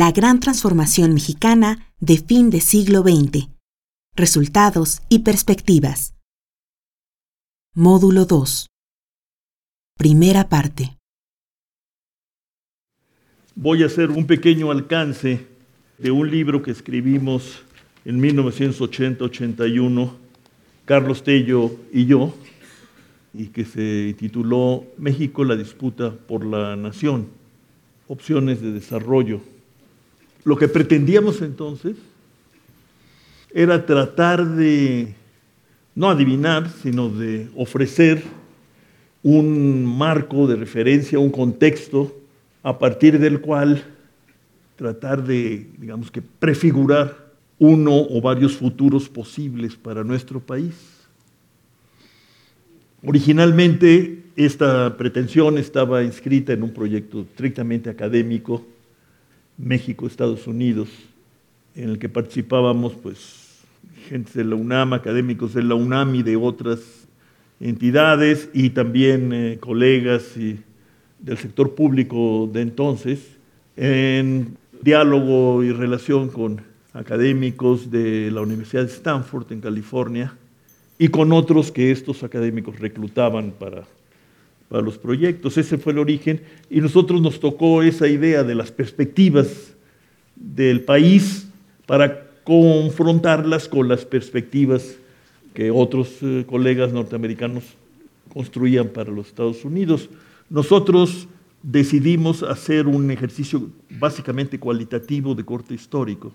La gran transformación mexicana de fin de siglo XX. Resultados y perspectivas. Módulo 2. Primera parte. Voy a hacer un pequeño alcance de un libro que escribimos en 1980-81, Carlos Tello y yo, y que se tituló México, la disputa por la nación, opciones de desarrollo. Lo que pretendíamos entonces era tratar de, no adivinar, sino de ofrecer un marco de referencia, un contexto a partir del cual tratar de, digamos que, prefigurar uno o varios futuros posibles para nuestro país. Originalmente esta pretensión estaba inscrita en un proyecto estrictamente académico, México-Estados Unidos, en el que participábamos pues gente de la UNAM, académicos de la UNAM y de otras entidades y también eh, colegas del sector público de entonces, en diálogo y relación con académicos de la Universidad de Stanford en California y con otros que estos académicos reclutaban para, para los proyectos. Ese fue el origen y nosotros nos tocó esa idea de las perspectivas del país para confrontarlas con las perspectivas que otros eh, colegas norteamericanos construían para los Estados Unidos. Nosotros decidimos hacer un ejercicio básicamente cualitativo de corte histórico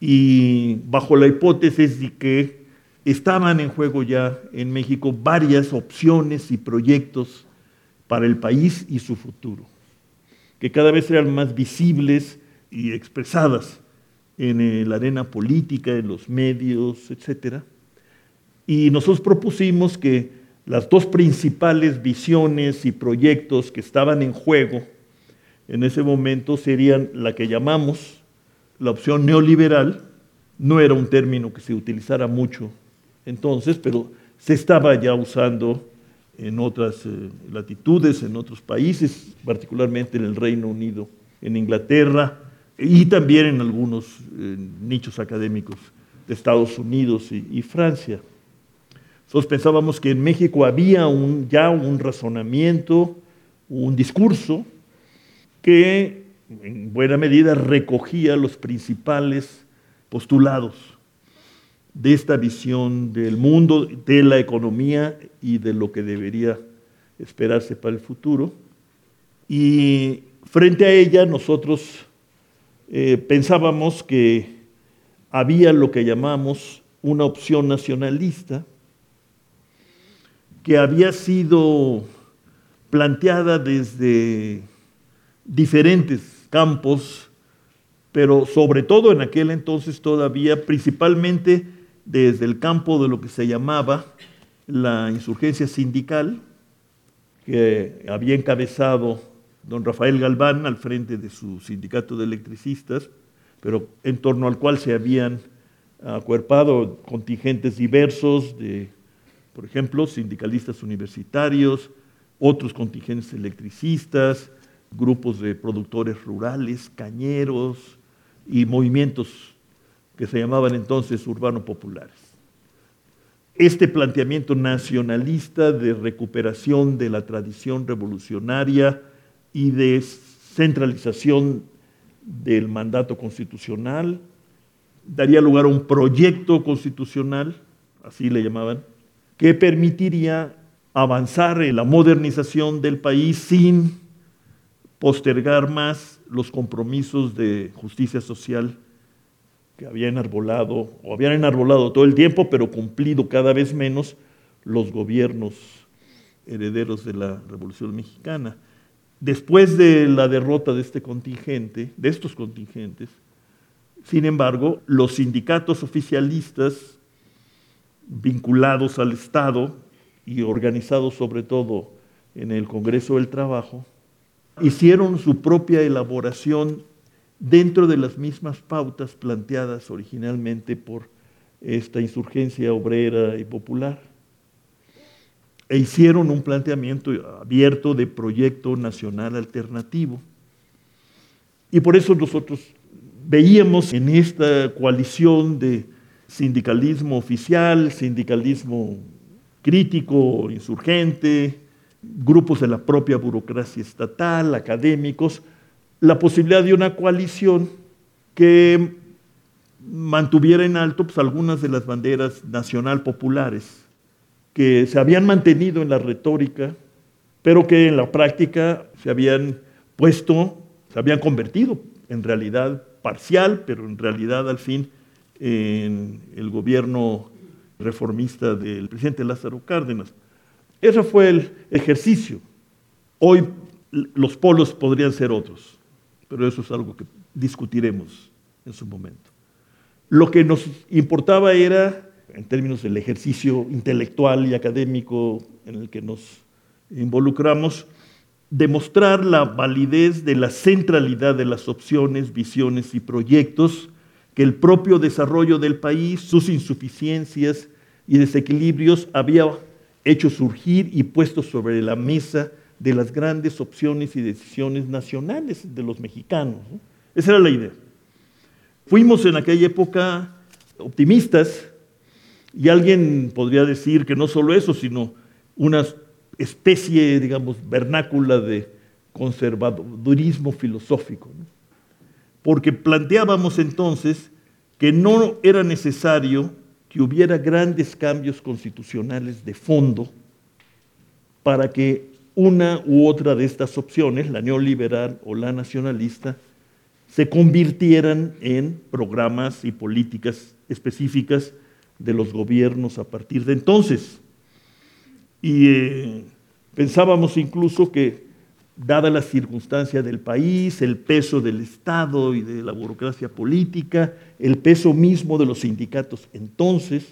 y bajo la hipótesis de que estaban en juego ya en México varias opciones y proyectos para el país y su futuro, que cada vez eran más visibles y expresadas en la arena política, en los medios, etc. Y nosotros propusimos que las dos principales visiones y proyectos que estaban en juego en ese momento serían la que llamamos la opción neoliberal, no era un término que se utilizara mucho entonces, pero se estaba ya usando en otras eh, latitudes, en otros países, particularmente en el Reino Unido, en Inglaterra y también en algunos eh, nichos académicos de Estados Unidos y, Francia. Nosotros pensábamos que en México había ya un razonamiento, un discurso que en buena medida recogía los principales postulados de esta visión del mundo, de la economía y de lo que debería esperarse para el futuro. Y frente a ella nosotros eh, pensábamos que había lo que llamamos una opción nacionalista, que había sido planteada desde diferentes campos, pero sobre todo en aquel entonces todavía, principalmente desde el campo de lo que se llamaba la insurgencia sindical, que había encabezado don Rafael Galván al frente de su sindicato de electricistas, pero en torno al cual se habían acuerpado contingentes diversos de, por ejemplo, sindicalistas universitarios, otros contingentes electricistas, grupos de productores rurales, cañeros y movimientos que se llamaban entonces urbano populares. Este planteamiento nacionalista de recuperación de la tradición revolucionaria y de centralización del mandato constitucional daría lugar a un proyecto constitucional, así le llamaban, que permitiría avanzar en la modernización del país sin postergar más los compromisos de justicia social que habían enarbolado, o habían enarbolado todo el tiempo, pero cumplido cada vez menos los gobiernos herederos de la Revolución Mexicana. Después de la derrota de este contingente, de estos contingentes, sin embargo, los sindicatos oficialistas vinculados al Estado y organizados sobre todo en el Congreso del Trabajo, hicieron su propia elaboración dentro de las mismas pautas planteadas originalmente por esta insurgencia obrera y popular. E hicieron un planteamiento abierto de proyecto nacional alternativo. Y por eso nosotros veíamos en esta coalición de sindicalismo oficial, sindicalismo crítico, insurgente, grupos de la propia burocracia estatal, académicos, la posibilidad de una coalición que mantuviera en alto pues, algunas de las banderas nacional populares que se habían mantenido en la retórica, pero que en la práctica se habían puesto, se habían convertido en realidad parcial, pero en realidad al fin en el gobierno reformista del presidente Lázaro Cárdenas. Ese fue el ejercicio. Hoy los polos podrían ser otros, pero eso es algo que discutiremos en su momento. Lo que nos importaba era, en términos del ejercicio intelectual y académico en el que nos involucramos, demostrar la validez de la centralidad de las opciones, visiones y proyectos que el propio desarrollo del país, sus insuficiencias y desequilibrios había hecho surgir y puesto sobre la mesa de las grandes opciones y decisiones nacionales de los mexicanos. Esa era la idea. Fuimos en aquella época optimistas y alguien podría decir que no solo eso, sino una especie, digamos, vernácula de conservadurismo filosófico. Porque planteábamos entonces que no era necesario que hubiera grandes cambios constitucionales de fondo para que una u otra de estas opciones, la neoliberal o la nacionalista, se convirtieran en programas y políticas específicas de los gobiernos a partir de entonces. Y eh, pensábamos incluso que, dada la circunstancia del país, el peso del Estado y de la burocracia política, el peso mismo de los sindicatos entonces,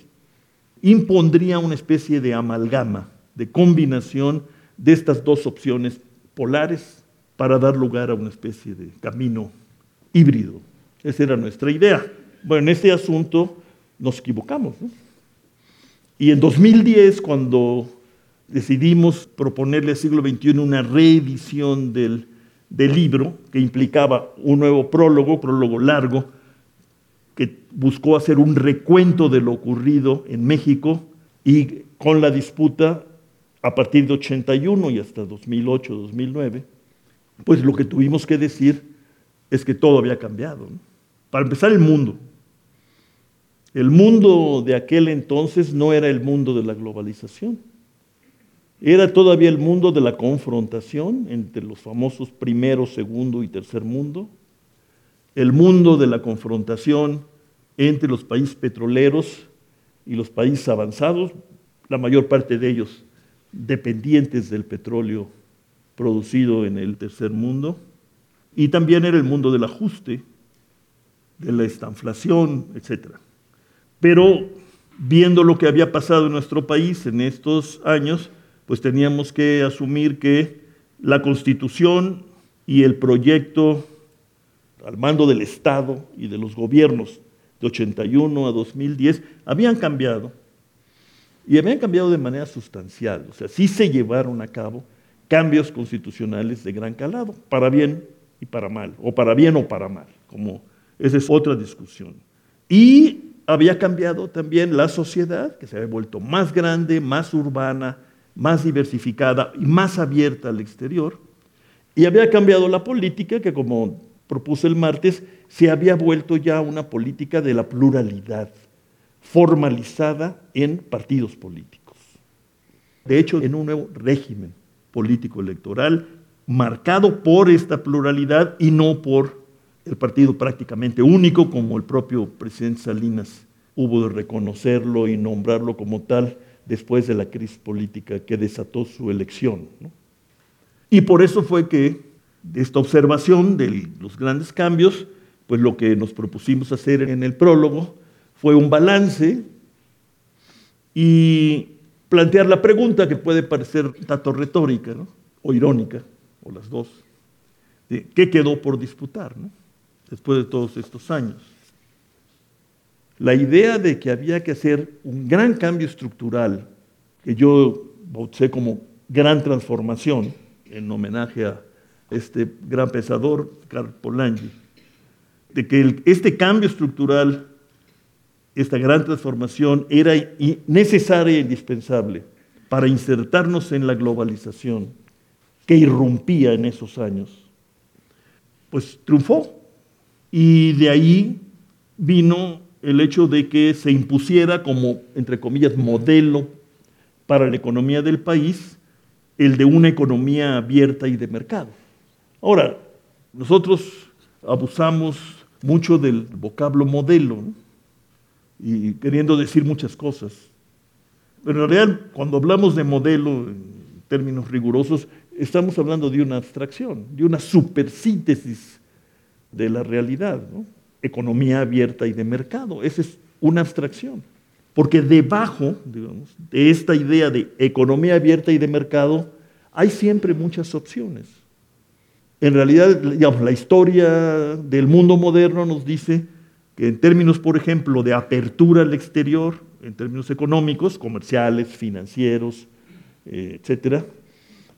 impondría una especie de amalgama, de combinación de estas dos opciones polares para dar lugar a una especie de camino híbrido. Esa era nuestra idea. Bueno, en este asunto nos equivocamos. Y en 2010, cuando decidimos proponerle al siglo XXI una reedición del, del libro, que implicaba un nuevo prólogo, prólogo largo, que buscó hacer un recuento de lo ocurrido en México y con la disputa a partir de 81 y hasta 2008, 2009, pues lo que tuvimos que decir es que todo había cambiado. Para empezar, el mundo. El mundo de aquel entonces no era el mundo de la globalización. Era todavía el mundo de la confrontación entre los famosos primero, segundo y tercer mundo. El mundo de la confrontación entre los países petroleros y los países avanzados, la mayor parte de ellos dependientes del petróleo producido en el tercer mundo y también era el mundo del ajuste, de la estanflación, etc. Pero viendo lo que había pasado en nuestro país en estos años, pues teníamos que asumir que la constitución y el proyecto al mando del Estado y de los gobiernos de 81 a 2010 habían cambiado y habían cambiado de manera sustancial. O sea, sí se llevaron a cabo cambios constitucionales de gran calado, para bien y para mal, o para bien o para mal, como esa es otra discusión. Y había cambiado también la sociedad, que se había vuelto más grande, más urbana, más diversificada y más abierta al exterior. Y había cambiado la política, que como propuse el martes, se había vuelto ya una política de la pluralidad, formalizada en partidos políticos. De hecho, en un nuevo régimen político electoral marcado por esta pluralidad y no por el partido prácticamente único, como el propio presidente Salinas hubo de reconocerlo y nombrarlo como tal después de la crisis política que desató su elección. Y por eso fue que esta observación de los grandes cambios, pues lo que nos propusimos hacer en el prólogo fue un balance y plantear la pregunta que puede parecer tanto retórica o irónica o las dos, qué quedó por disputar después de todos estos años. La idea de que había que hacer un gran cambio estructural, que yo bauticé como gran transformación, en homenaje a este gran pensador, Karl Polanyi, de que este cambio estructural, esta gran transformación era necesaria e indispensable para insertarnos en la globalización que irrumpía en esos años. Pues triunfó. Y de ahí vino el hecho de que se impusiera como, entre comillas, modelo para la economía del país, el de una economía abierta y de mercado. Ahora, nosotros abusamos mucho del vocablo modelo y queriendo decir muchas cosas. Pero en realidad, cuando hablamos de modelo en términos rigurosos, estamos hablando de una abstracción, de una supersíntesis de la realidad. Economía abierta y de mercado, esa es una abstracción. Porque debajo de esta idea de economía abierta y de mercado hay siempre muchas opciones. En realidad, la historia del mundo moderno nos dice en términos, por ejemplo, de apertura al exterior, en términos económicos, comerciales, financieros, eh, etcétera,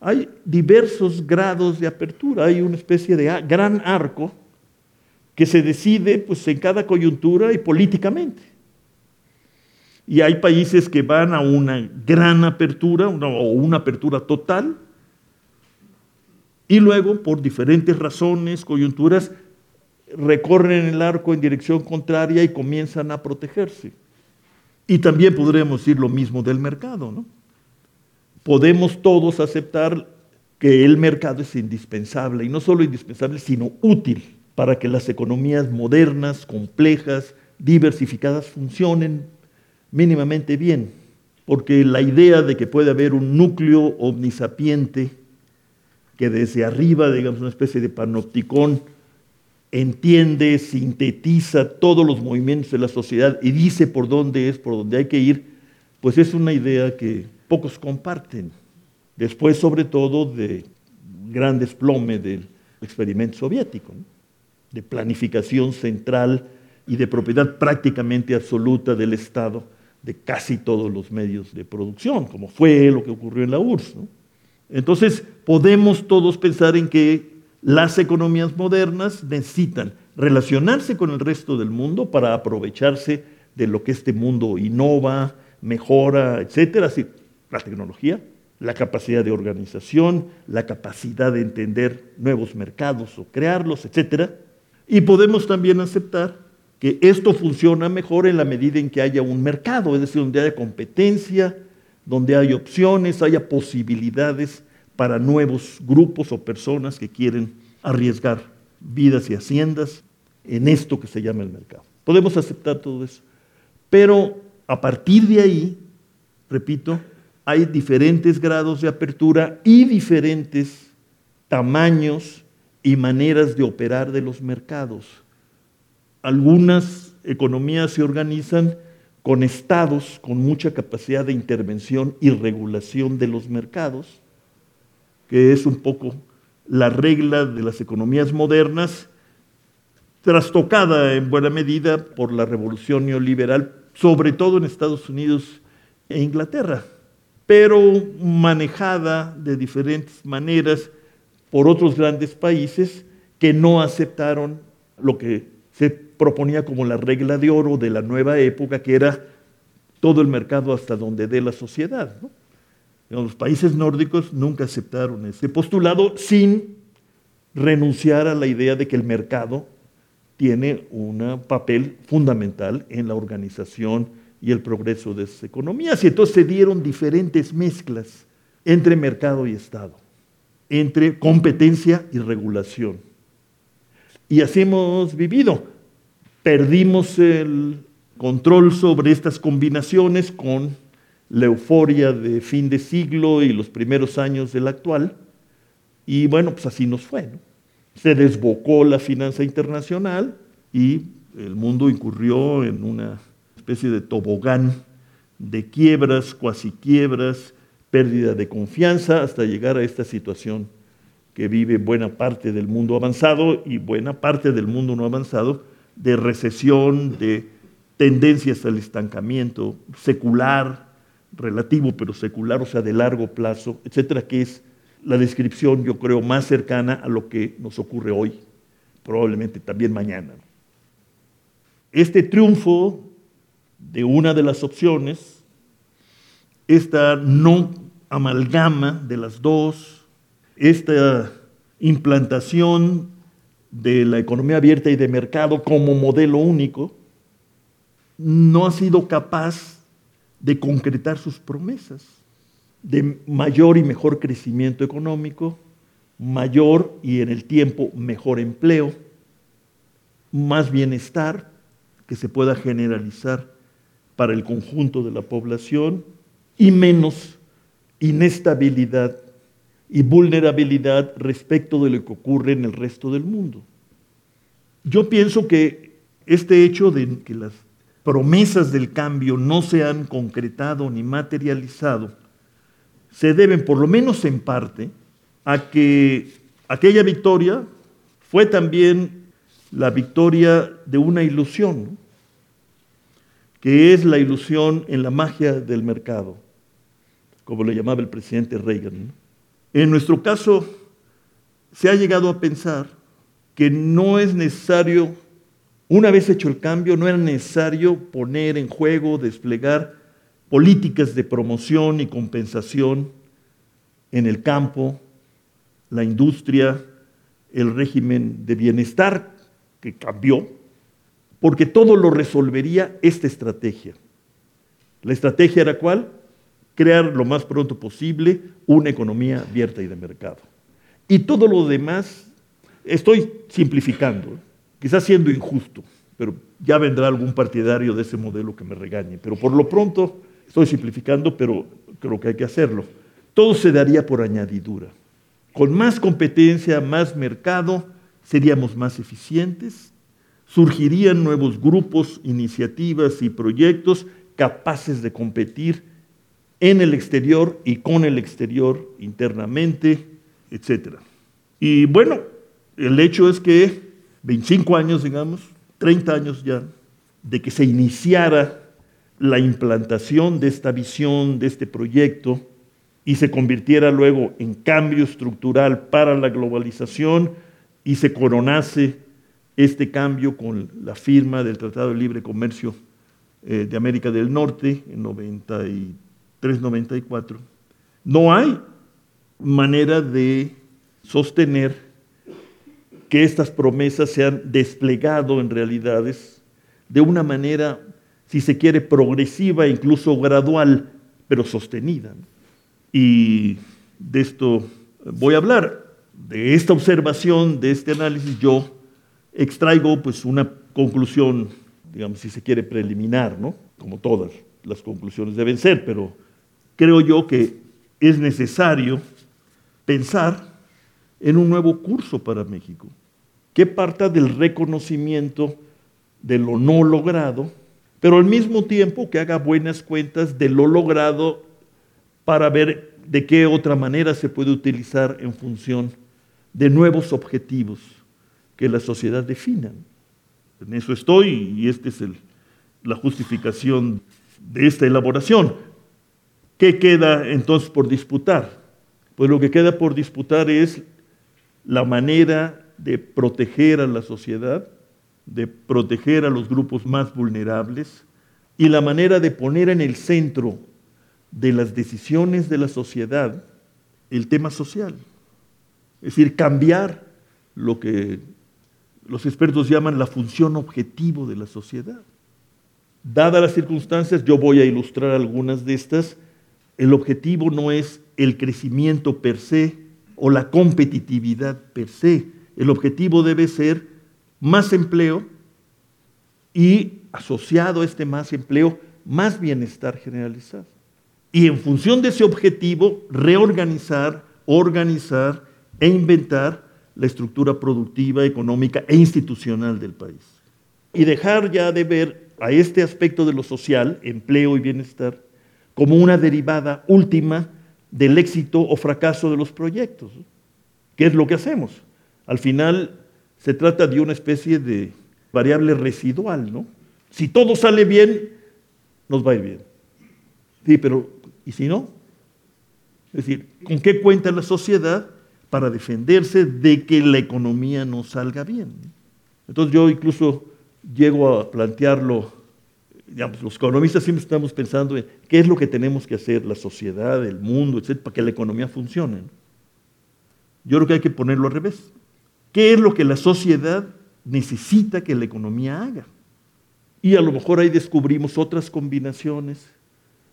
hay diversos grados de apertura. Hay una especie de gran arco que se decide pues, en cada coyuntura y políticamente. Y hay países que van a una gran apertura o una apertura total, y luego, por diferentes razones, coyunturas, recorren el arco en dirección contraria y comienzan a protegerse. Y también podremos decir lo mismo del mercado, ¿no? Podemos todos aceptar que el mercado es indispensable, y no solo indispensable, sino útil para que las economías modernas, complejas, diversificadas funcionen mínimamente bien, porque la idea de que puede haber un núcleo omnisapiente que desde arriba, digamos, una especie de panopticón, entiende, sintetiza todos los movimientos de la sociedad y dice por dónde es, por dónde hay que ir, pues es una idea que pocos comparten. Después, sobre todo, de gran desplome del experimento soviético, de planificación central y de propiedad prácticamente absoluta del Estado de casi todos los medios de producción, como fue lo que ocurrió en la URSS. Entonces, podemos todos pensar en que las economías modernas necesitan relacionarse con el resto del mundo para aprovecharse de lo que este mundo innova, mejora, etcétera, así la tecnología, la capacidad de organización, la capacidad de entender nuevos mercados o crearlos, etcétera. Y podemos también aceptar que esto funciona mejor en la medida en que haya un mercado, es decir, donde haya competencia, donde hay opciones, haya posibilidades para nuevos grupos o personas que quieren arriesgar vidas y haciendas en esto que se llama el mercado. Podemos aceptar todo eso. Pero a partir de ahí, repito, hay diferentes grados de apertura y diferentes tamaños y maneras de operar de los mercados. Algunas economías se organizan con estados con mucha capacidad de intervención y regulación de los mercados, que es un poco la regla de las economías modernas, trastocada en buena medida por la revolución neoliberal, sobre todo en Estados Unidos e Inglaterra, pero manejada de diferentes maneras por otros grandes países que no aceptaron lo que se proponía como la regla de oro de la nueva época, que era todo el mercado hasta donde dé la sociedad. Los países nórdicos nunca aceptaron ese postulado sin renunciar a la idea de que el mercado tiene un papel fundamental en la organización y el progreso de sus economías. Y entonces se dieron diferentes mezclas entre mercado y Estado, entre competencia y regulación. Y así hemos vivido perdimos el control sobre estas combinaciones con la euforia de fin de siglo y los primeros años del actual. Y bueno, pues así nos fue. Se desbocó la finanza internacional y el mundo incurrió en una especie de tobogán de quiebras, cuasi quiebras, pérdida de confianza, hasta llegar a esta situación que vive buena parte del mundo avanzado y buena parte del mundo no avanzado, de recesión, de tendencias al estancamiento secular, relativo pero secular, o sea, de largo plazo, etcétera, que es la descripción, yo creo, más cercana a lo que nos ocurre hoy, probablemente también mañana. Este triunfo de una de las opciones, esta no amalgama de las dos, esta implantación de la economía abierta y de mercado como modelo único, no ha sido capaz de concretar sus promesas de mayor y mejor crecimiento económico, mayor y en el tiempo mejor empleo, más bienestar que se pueda generalizar para el conjunto de la población y menos inestabilidad y vulnerabilidad respecto de lo que ocurre en el resto del mundo. Yo pienso que este hecho de que las promesas del cambio no se han concretado ni materializado se deben, por lo menos en parte, a que aquella victoria fue también la victoria de una ilusión, que es la ilusión en la magia del mercado, como le llamaba el presidente Reagan. En nuestro caso, se ha llegado a pensar que no es necesario, una vez hecho el cambio, no era necesario poner en juego, desplegar políticas de promoción y compensación en el campo, la industria, el régimen de bienestar que cambió, porque todo lo resolvería esta estrategia. La estrategia era cuál? Crear lo más pronto posible una economía abierta y de mercado. Y todo lo demás, estoy simplificando, quizás siendo injusto, pero ya vendrá algún partidario de ese modelo que me regañe. Pero por lo pronto, estoy simplificando, pero creo que hay que hacerlo. Todo se daría por añadidura. Con más competencia, más mercado, seríamos más eficientes, surgirían nuevos grupos, iniciativas y proyectos capaces de competir en el exterior y con el exterior internamente, etc. Y bueno, el hecho es que 25 años, digamos, 30 años ya, de que se iniciara la implantación de esta visión, de este proyecto, y se convirtiera luego en cambio estructural para la globalización y se coronase este cambio con la firma del Tratado de Libre Comercio eh, de América del Norte en 93-94, no hay manera de sostener que estas promesas se han desplegado en realidades de una manera, si se quiere, progresiva, incluso gradual, pero sostenida. Y de esto voy a hablar. De esta observación, de este análisis, yo extraigo pues una conclusión, digamos, si se quiere, preliminar, ¿no? Como todas las conclusiones deben ser, pero creo yo que es necesario pensar en un nuevo curso para México, que parta del reconocimiento de lo no logrado, pero al mismo tiempo que haga buenas cuentas de lo logrado para ver de qué otra manera se puede utilizar en función de nuevos objetivos que la sociedad defina. En eso estoy y esta es la justificación de esta elaboración. ¿Qué queda entonces por disputar? Pues lo que queda por disputar es la manera de proteger a la sociedad, de proteger a los grupos más vulnerables y la manera de poner en el centro de las decisiones de la sociedad el tema social. Es decir, cambiar lo que los expertos llaman la función objetivo de la sociedad. Dadas las circunstancias, yo voy a ilustrar algunas de estas. El objetivo no es el crecimiento per se o la competitividad per se. El objetivo debe ser más empleo y asociado a este más empleo, más bienestar generalizado y en función de ese objetivo reorganizar, organizar e inventar la estructura productiva, económica e institucional del país. Y dejar ya de ver a este aspecto de lo social, empleo y bienestar, como una derivada última del éxito o fracaso de los proyectos. ¿Qué es lo que hacemos? Al final se trata de una especie de variable residual, ¿no? Si todo sale bien, nos va a ir bien. Sí, pero ¿y si no? Es decir, ¿con qué cuenta la sociedad para defenderse de que la economía no salga bien? Entonces yo incluso llego a plantearlo, digamos, los economistas siempre estamos pensando en qué es lo que tenemos que hacer, la sociedad, el mundo, etcétera, para que la economía funcione. Yo creo que hay que ponerlo al revés. ¿Qué es lo que la sociedad necesita que la economía haga? Y a lo mejor ahí descubrimos otras combinaciones,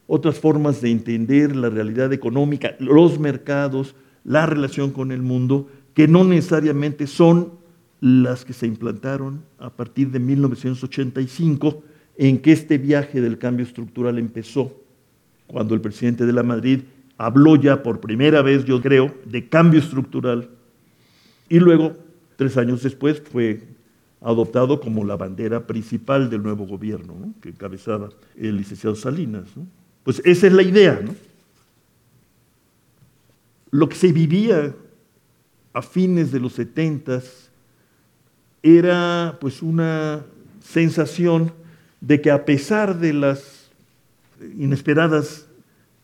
otras formas de entender la realidad económica, los mercados, la relación con el mundo, que no necesariamente son las que se implantaron a partir de 1985, en que este viaje del cambio estructural empezó, cuando el presidente de la Madrid habló ya por primera vez, yo creo, de cambio estructural, y luego, tres años después, fue adoptado como la bandera principal del nuevo gobierno, que encabezaba el licenciado Salinas. Pues esa es la idea. ¿no? Lo que se vivía a fines de los setentas era pues una sensación de que a pesar de las inesperadas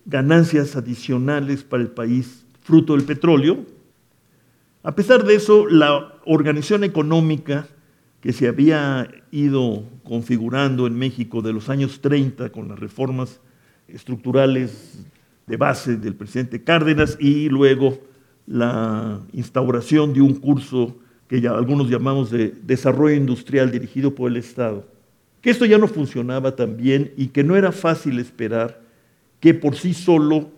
ganancias adicionales para el país fruto del petróleo, a pesar de eso, la organización económica que se había ido configurando en México de los años 30 con las reformas estructurales de base del presidente Cárdenas y luego la instauración de un curso que ya algunos llamamos de desarrollo industrial dirigido por el Estado, que esto ya no funcionaba tan bien y que no era fácil esperar que por sí solo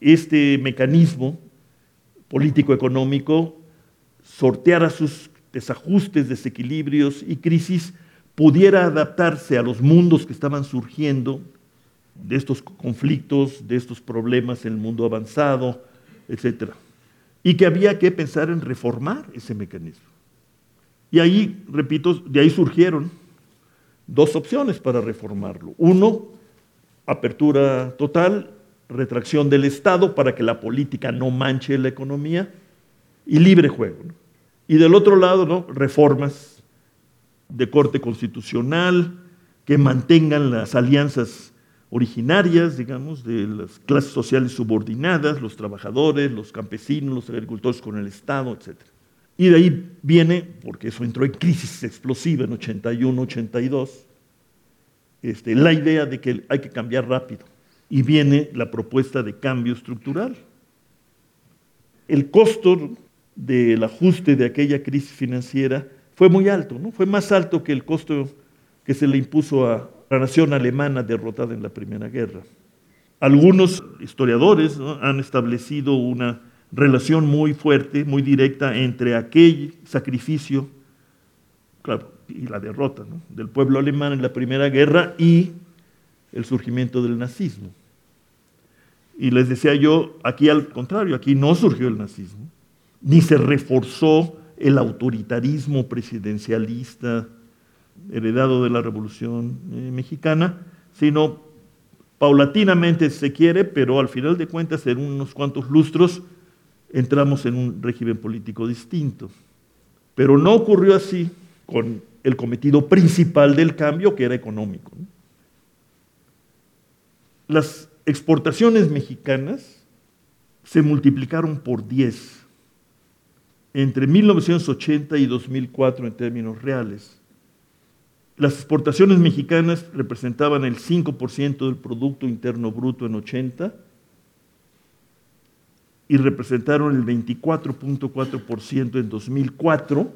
este mecanismo político-económico sorteara sus desajustes, desequilibrios y crisis, pudiera adaptarse a los mundos que estaban surgiendo de estos conflictos, de estos problemas en el mundo avanzado, etc. Y que había que pensar en reformar ese mecanismo. Y ahí, repito, de ahí surgieron dos opciones para reformarlo. Uno, apertura total, retracción del Estado para que la política no manche la economía y libre juego. Y del otro lado, ¿no? reformas de corte constitucional que mantengan las alianzas originarias, digamos, de las clases sociales subordinadas, los trabajadores, los campesinos, los agricultores con el Estado, etc. Y de ahí viene, porque eso entró en crisis explosiva en 81, 82, este, la idea de que hay que cambiar rápido. Y viene la propuesta de cambio estructural. El costo del ajuste de aquella crisis financiera fue muy alto, ¿no? fue más alto que el costo que se le impuso a, la nación alemana derrotada en la Primera Guerra. Algunos historiadores han establecido una relación muy fuerte, muy directa entre aquel sacrificio y la derrota del pueblo alemán en la Primera Guerra y el surgimiento del nazismo. Y les decía yo, aquí al contrario, aquí no surgió el nazismo, ni se reforzó el autoritarismo presidencialista heredado de la Revolución eh, Mexicana, sino paulatinamente se quiere, pero al final de cuentas, en unos cuantos lustros, entramos en un régimen político distinto. Pero no ocurrió así con el cometido principal del cambio, que era económico. Las exportaciones mexicanas se multiplicaron por 10 entre 1980 y 2004 en términos reales. Las exportaciones mexicanas representaban el 5% del Producto Interno Bruto en 80 y representaron el 24.4% en 2004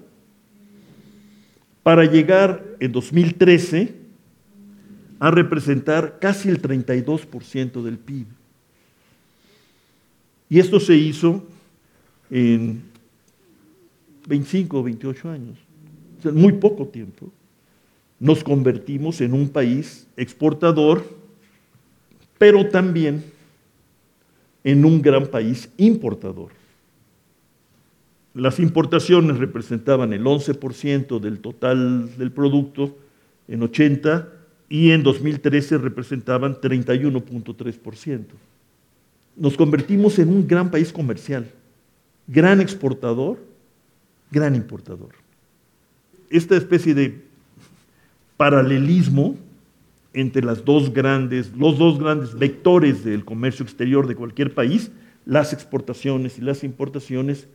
para llegar en 2013 a representar casi el 32% del PIB. Y esto se hizo en 25 o 28 años, o sea, muy poco tiempo. Nos convertimos en un país exportador, pero también en un gran país importador. Las importaciones representaban el 11% del total del producto en 80 y en 2013 representaban 31.3%. Nos convertimos en un gran país comercial, gran exportador, gran importador. Esta especie de paralelismo entre las dos grandes, los dos grandes vectores del comercio exterior de cualquier país, las exportaciones y las importaciones,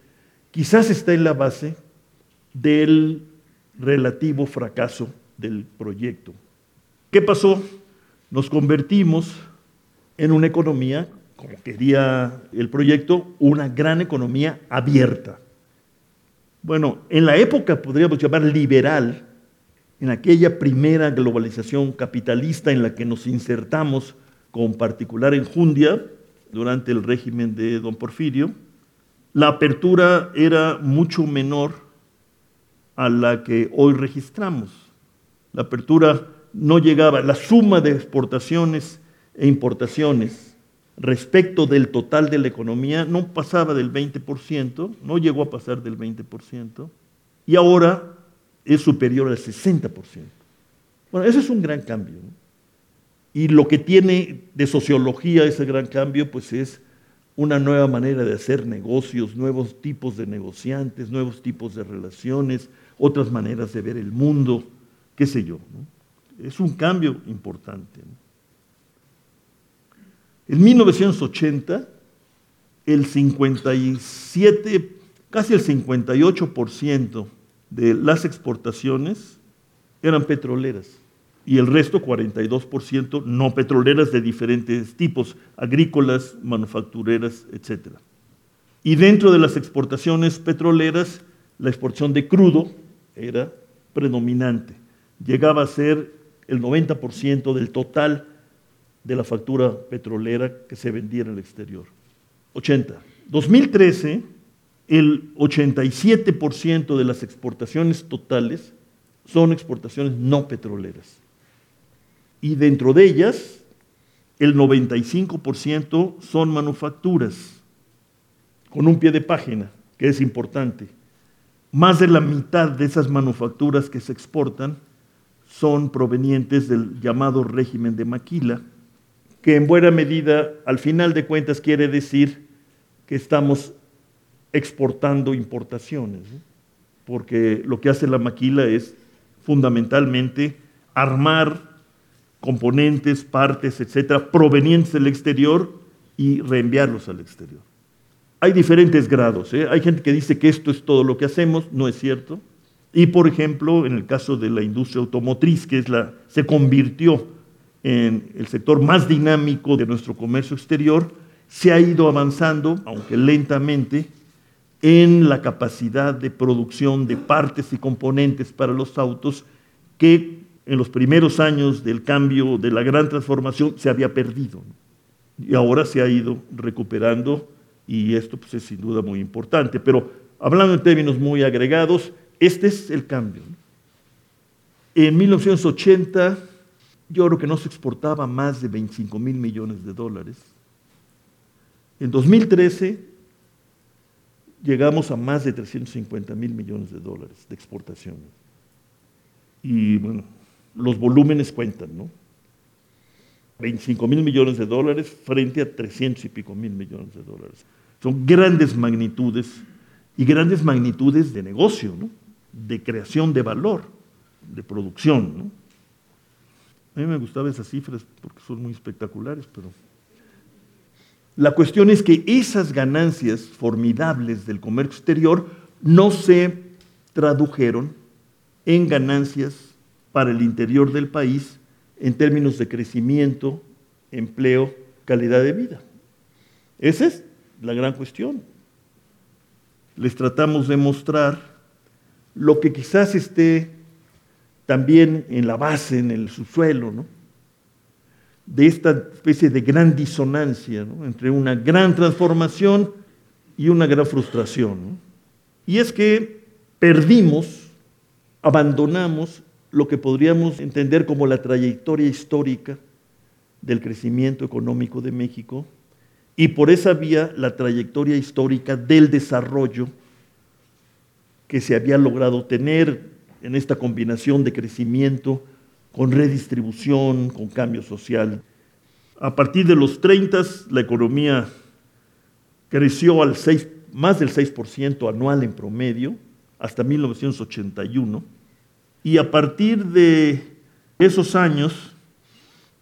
quizás está en la base del relativo fracaso del proyecto. ¿Qué pasó? Nos convertimos en una economía, como quería el proyecto, una gran economía abierta. Bueno, en la época podríamos llamar liberal, en aquella primera globalización capitalista en la que nos insertamos con particular enjundia durante el régimen de don Porfirio, la apertura era mucho menor a la que hoy registramos. La apertura no llegaba, la suma de exportaciones e importaciones respecto del total de la economía no pasaba del 20%, no llegó a pasar del 20%, y ahora es superior al 60%. Bueno, ese es un gran cambio. Y lo que tiene de sociología ese gran cambio, pues es una nueva manera de hacer negocios, nuevos tipos de negociantes, nuevos tipos de relaciones, otras maneras de ver el mundo, qué sé yo. Es un cambio importante. En 1980, el 57, casi el 58% de las exportaciones eran petroleras y el resto, 42%, no petroleras de diferentes tipos, agrícolas, manufactureras, etc. Y dentro de las exportaciones petroleras, la exportación de crudo era predominante. Llegaba a ser el 90% del total de la factura petrolera que se vendía en el exterior. 80. 2013, el 87% de las exportaciones totales son exportaciones no petroleras. Y dentro de ellas, el 95% son manufacturas, con un pie de página, que es importante. Más de la mitad de esas manufacturas que se exportan son provenientes del llamado régimen de Maquila, que en buena medida, al final de cuentas, quiere decir que estamos exportando importaciones, porque lo que hace la maquila es fundamentalmente armar componentes, partes, etcétera, provenientes del exterior y reenviarlos al exterior. Hay diferentes grados. ¿eh? Hay gente que dice que esto es todo lo que hacemos, no es cierto. Y por ejemplo, en el caso de la industria automotriz, que es la, se convirtió en el sector más dinámico de nuestro comercio exterior, se ha ido avanzando, aunque lentamente, en la capacidad de producción de partes y componentes para los autos que en los primeros años del cambio, de la gran transformación, se había perdido. Y ahora se ha ido recuperando y esto pues, es sin duda muy importante. Pero hablando en términos muy agregados, este es el cambio. En 1980 yo creo que no se exportaba más de 25 mil millones de dólares. En 2013 llegamos a más de 350 mil millones de dólares de exportación. Y bueno, los volúmenes cuentan, ¿no? 25 mil millones de dólares frente a 300 y pico mil millones de dólares. Son grandes magnitudes y grandes magnitudes de negocio, ¿no? de creación de valor, de producción. ¿no? A mí me gustaban esas cifras porque son muy espectaculares, pero... La cuestión es que esas ganancias formidables del comercio exterior no se tradujeron en ganancias para el interior del país en términos de crecimiento, empleo, calidad de vida. Esa es la gran cuestión. Les tratamos de mostrar lo que quizás esté también en la base, en el subsuelo, ¿no? De esta especie de gran disonancia entre una gran transformación y una gran frustración. Y es que perdimos, abandonamos lo que podríamos entender como la trayectoria histórica del crecimiento económico de México y por esa vía la trayectoria histórica del desarrollo que se había logrado tener en esta combinación de crecimiento con redistribución, con cambio social. A partir de los 30 la economía creció al 6, más del 6% anual en promedio hasta 1981 y a partir de esos años,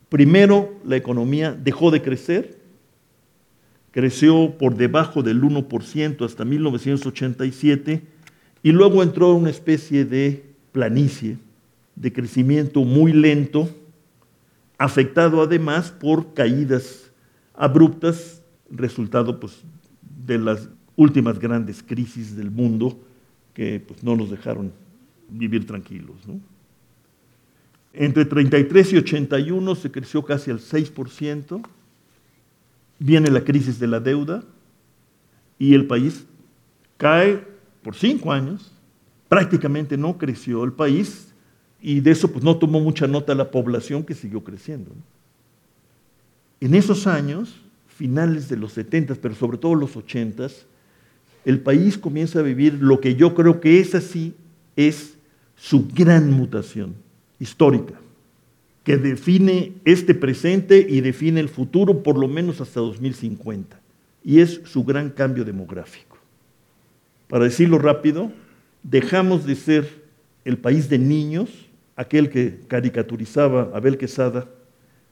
primero la economía dejó de crecer, creció por debajo del 1% hasta 1987 y luego entró en una especie de planicie de crecimiento muy lento, afectado además por caídas abruptas, resultado pues, de las últimas grandes crisis del mundo que pues, no nos dejaron vivir tranquilos. Entre 33 y 81 se creció casi al 6%, viene la crisis de la deuda y el país cae por cinco años, prácticamente no creció el país y de eso pues, no tomó mucha nota la población que siguió creciendo. En esos años, finales de los 70, pero sobre todo los 80, el país comienza a vivir lo que yo creo que es así, es su gran mutación histórica, que define este presente y define el futuro por lo menos hasta 2050, y es su gran cambio demográfico. Para decirlo rápido, dejamos de ser el país de niños, aquel que caricaturizaba Abel Quesada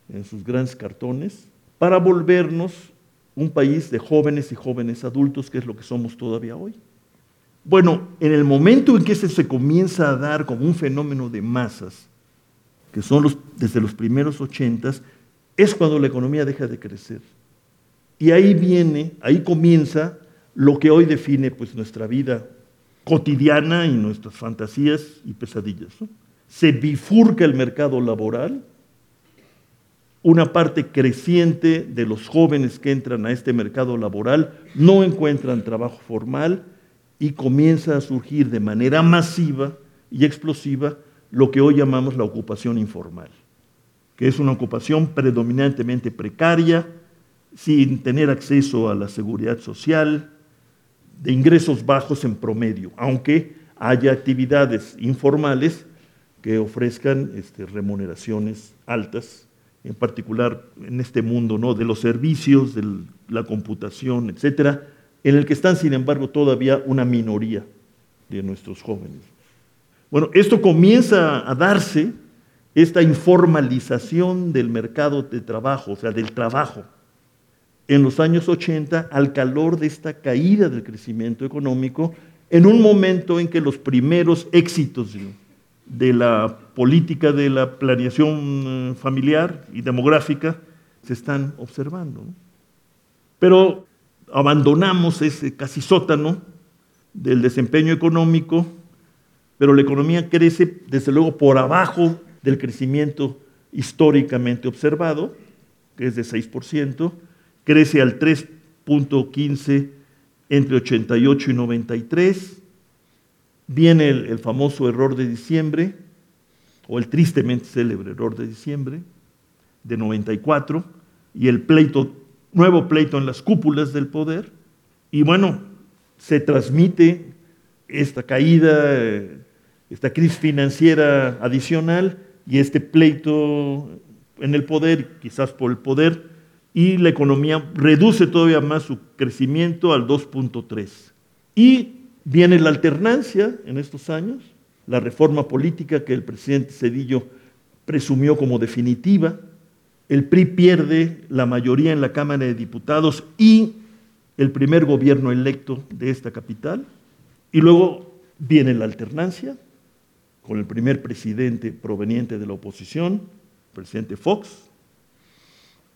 en sus grandes cartones, para volvernos un país de jóvenes y jóvenes adultos, que es lo que somos todavía hoy. Bueno, en el momento en que se comienza a dar como un fenómeno de masas, que son los, desde los primeros ochentas, es cuando la economía deja de crecer. Y ahí viene, ahí comienza lo que hoy define pues, nuestra vida cotidiana y nuestras fantasías y pesadillas. Se bifurca el mercado laboral, una parte creciente de los jóvenes que entran a este mercado laboral no encuentran trabajo formal y comienza a surgir de manera masiva y explosiva lo que hoy llamamos la ocupación informal, que es una ocupación predominantemente precaria, sin tener acceso a la seguridad social, de ingresos bajos en promedio, aunque haya actividades informales que ofrezcan este, remuneraciones altas, en particular en este mundo ¿no? de los servicios, de la computación, etcétera, en el que están, sin embargo, todavía una minoría de nuestros jóvenes. Bueno, esto comienza a darse, esta informalización del mercado de trabajo, o sea, del trabajo, en los años 80 al calor de esta caída del crecimiento económico, en un momento en que los primeros éxitos de la política de la planeación eh, familiar y demográfica se están observando. Pero abandonamos ese casi sótano del desempeño económico, pero la economía crece desde luego por abajo del crecimiento históricamente observado, que es de 6%, crece al 3.15 entre 88 y 93, viene el, famoso error de diciembre, o el tristemente célebre error de diciembre, de 94, y el pleito nuevo pleito en las cúpulas del poder y bueno, se transmite esta caída, esta crisis financiera adicional y este pleito en el poder, quizás por el poder, y la economía reduce todavía más su crecimiento al 2.3. Y viene la alternancia en estos años, la reforma política que el presidente Cedillo presumió como definitiva, el PRI pierde la mayoría en la Cámara de Diputados y el primer gobierno electo de esta capital. Y luego viene la alternancia con el primer presidente proveniente de la oposición, el presidente Fox.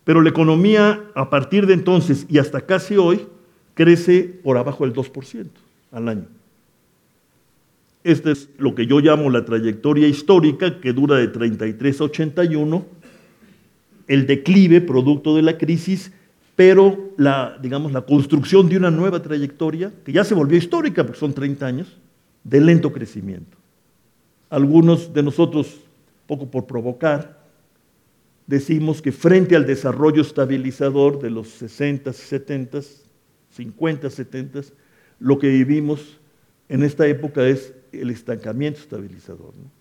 Pero la economía a partir de entonces y hasta casi hoy crece por abajo del 2% al año. Esta es lo que yo llamo la trayectoria histórica que dura de 33 a 81 el declive producto de la crisis, pero la, digamos, la construcción de una nueva trayectoria, que ya se volvió histórica, porque son 30 años, de lento crecimiento. Algunos de nosotros, poco por provocar, decimos que frente al desarrollo estabilizador de los 60, 70, 50, 70, lo que vivimos en esta época es el estancamiento estabilizador. ¿no?